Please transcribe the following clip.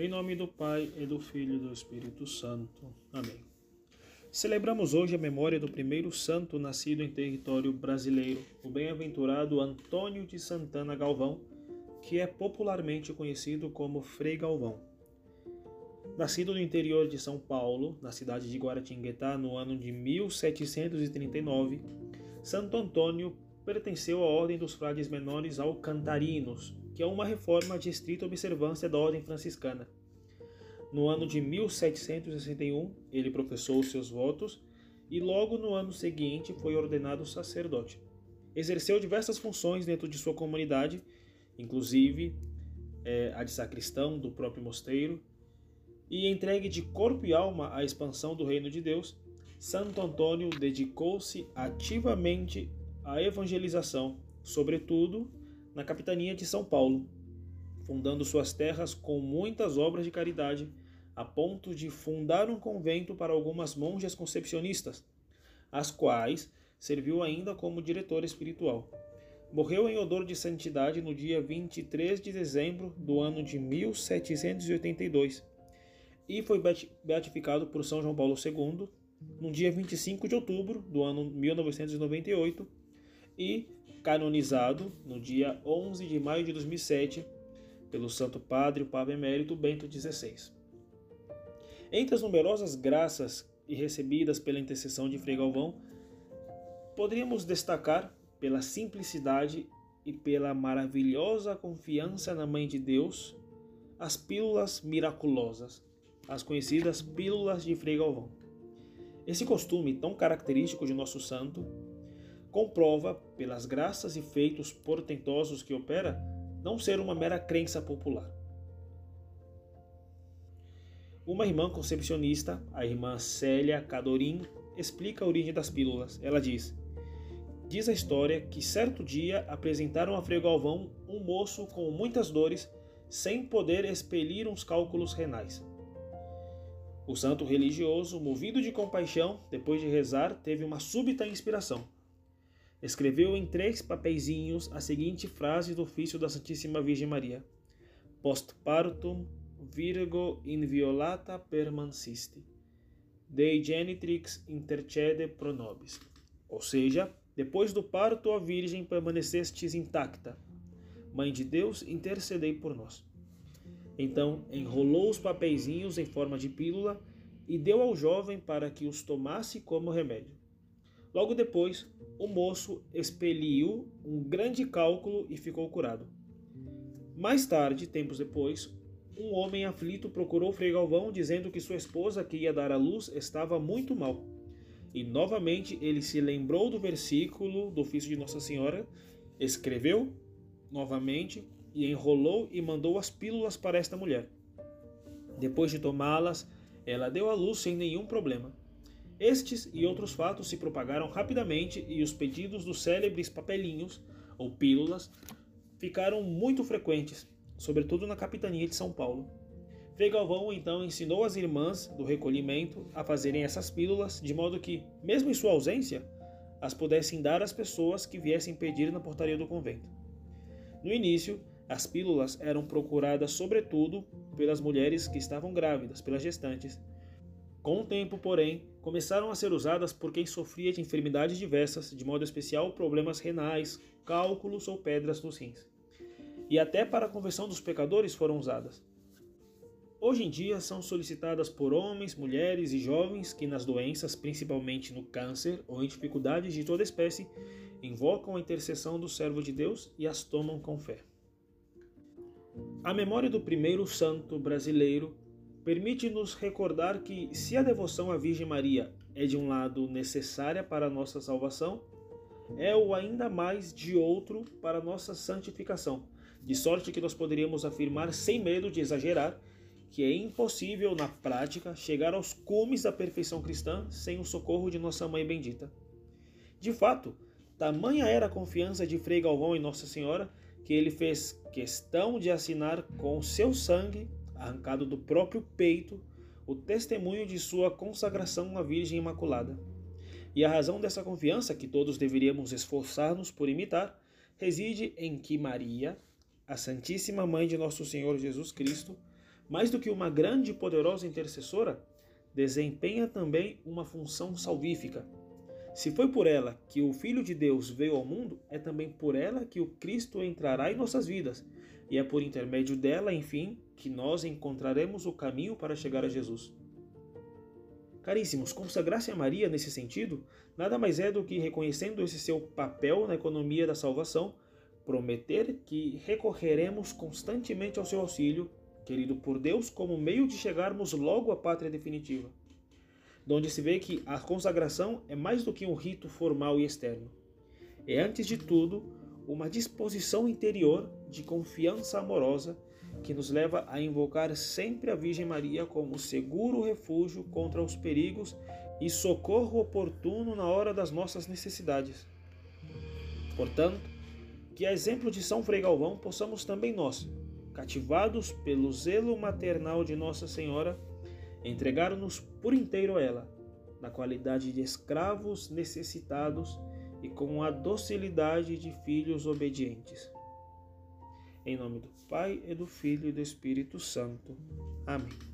Em nome do Pai, e do Filho e do Espírito Santo. Amém. Celebramos hoje a memória do primeiro santo nascido em território brasileiro, o bem-aventurado Antônio de Santana Galvão, que é popularmente conhecido como Frei Galvão. Nascido no interior de São Paulo, na cidade de Guaratinguetá, no ano de 1739, Santo Antônio pertenceu à Ordem dos Frades Menores Alcantarinos, que é uma reforma de estrita observância da Ordem Franciscana. No ano de 1761, ele professou seus votos e logo no ano seguinte foi ordenado sacerdote. Exerceu diversas funções dentro de sua comunidade, inclusive é, a de sacristão do próprio mosteiro, e entregue de corpo e alma à expansão do reino de Deus, Santo Antônio dedicou-se ativamente à evangelização, sobretudo na capitania de São Paulo, fundando suas terras com muitas obras de caridade, a ponto de fundar um convento para algumas monjas concepcionistas, as quais serviu ainda como diretor espiritual. Morreu em odor de santidade no dia 23 de dezembro do ano de 1782 e foi beatificado por São João Paulo II no dia 25 de outubro do ano 1998 e canonizado no dia 11 de maio de 2007 pelo Santo Padre, o Papa Emérito Bento XVI. Entre as numerosas graças recebidas pela intercessão de Frei Galvão, poderíamos destacar pela simplicidade e pela maravilhosa confiança na Mãe de Deus as pílulas miraculosas as conhecidas pílulas de Frei Galvão. Esse costume tão característico de nosso santo comprova, pelas graças e feitos portentosos que opera, não ser uma mera crença popular. Uma irmã concepcionista, a irmã Célia Cadorim, explica a origem das pílulas. Ela diz: Diz a história que certo dia apresentaram a Frei Galvão um moço com muitas dores, sem poder expelir uns cálculos renais. O santo religioso, movido de compaixão, depois de rezar, teve uma súbita inspiração. Escreveu em três papeizinhos a seguinte frase do ofício da Santíssima Virgem Maria: Post partum virgo inviolata permansiste. Dei genitrix intercede pro nobis. Ou seja, depois do parto a Virgem permanecestes intacta. Mãe de Deus, intercedei por nós. Então enrolou os papeizinhos em forma de pílula e deu ao jovem para que os tomasse como remédio. Logo depois, o moço expeliu um grande cálculo e ficou curado. Mais tarde, tempos depois, um homem aflito procurou Frei Galvão dizendo que sua esposa, que ia dar à luz, estava muito mal. E novamente ele se lembrou do versículo do ofício de Nossa Senhora, escreveu novamente e enrolou e mandou as pílulas para esta mulher. Depois de tomá-las, ela deu à luz sem nenhum problema. Estes e outros fatos se propagaram rapidamente e os pedidos dos célebres papelinhos ou pílulas ficaram muito frequentes, sobretudo na capitania de São Paulo. Frei Galvão então ensinou as irmãs do recolhimento a fazerem essas pílulas de modo que, mesmo em sua ausência, as pudessem dar às pessoas que viessem pedir na portaria do convento. No início, as pílulas eram procuradas sobretudo pelas mulheres que estavam grávidas, pelas gestantes. Com o tempo, porém, começaram a ser usadas por quem sofria de enfermidades diversas, de modo especial problemas renais, cálculos ou pedras nos rins. E até para a conversão dos pecadores foram usadas. Hoje em dia são solicitadas por homens, mulheres e jovens que, nas doenças, principalmente no câncer ou em dificuldades de toda espécie, invocam a intercessão do servo de Deus e as tomam com fé. A memória do primeiro santo brasileiro permite-nos recordar que, se a devoção à Virgem Maria é de um lado necessária para a nossa salvação, é o ainda mais de outro para a nossa santificação, de sorte que nós poderíamos afirmar sem medo de exagerar que é impossível na prática chegar aos cumes da perfeição cristã sem o socorro de nossa mãe bendita. De fato, tamanha era a confiança de Frei Galvão em Nossa Senhora que ele fez questão de assinar com seu sangue, arrancado do próprio peito, o testemunho de sua consagração à Virgem Imaculada. E a razão dessa confiança, que todos deveríamos esforçar-nos por imitar, reside em que Maria, a Santíssima Mãe de Nosso Senhor Jesus Cristo, mais do que uma grande e poderosa intercessora, desempenha também uma função salvífica. Se foi por ela que o Filho de Deus veio ao mundo, é também por ela que o Cristo entrará em nossas vidas, e é por intermédio dela, enfim, que nós encontraremos o caminho para chegar a Jesus. Caríssimos, consagrar-se a Maria nesse sentido nada mais é do que reconhecendo esse seu papel na economia da salvação, prometer que recorreremos constantemente ao seu auxílio, querido por Deus, como meio de chegarmos logo à pátria definitiva, donde se vê que a consagração é mais do que um rito formal e externo. É, antes de tudo, uma disposição interior de confiança amorosa que nos leva a invocar sempre a Virgem Maria como seguro refúgio contra os perigos e socorro oportuno na hora das nossas necessidades. Portanto, que a exemplo de São Frei Galvão possamos também nós, cativados pelo zelo maternal de Nossa Senhora, entregar-nos por inteiro a ela, na qualidade de escravos necessitados e com a docilidade de filhos obedientes. Em nome do Pai, e do Filho e do Espírito Santo. Amém.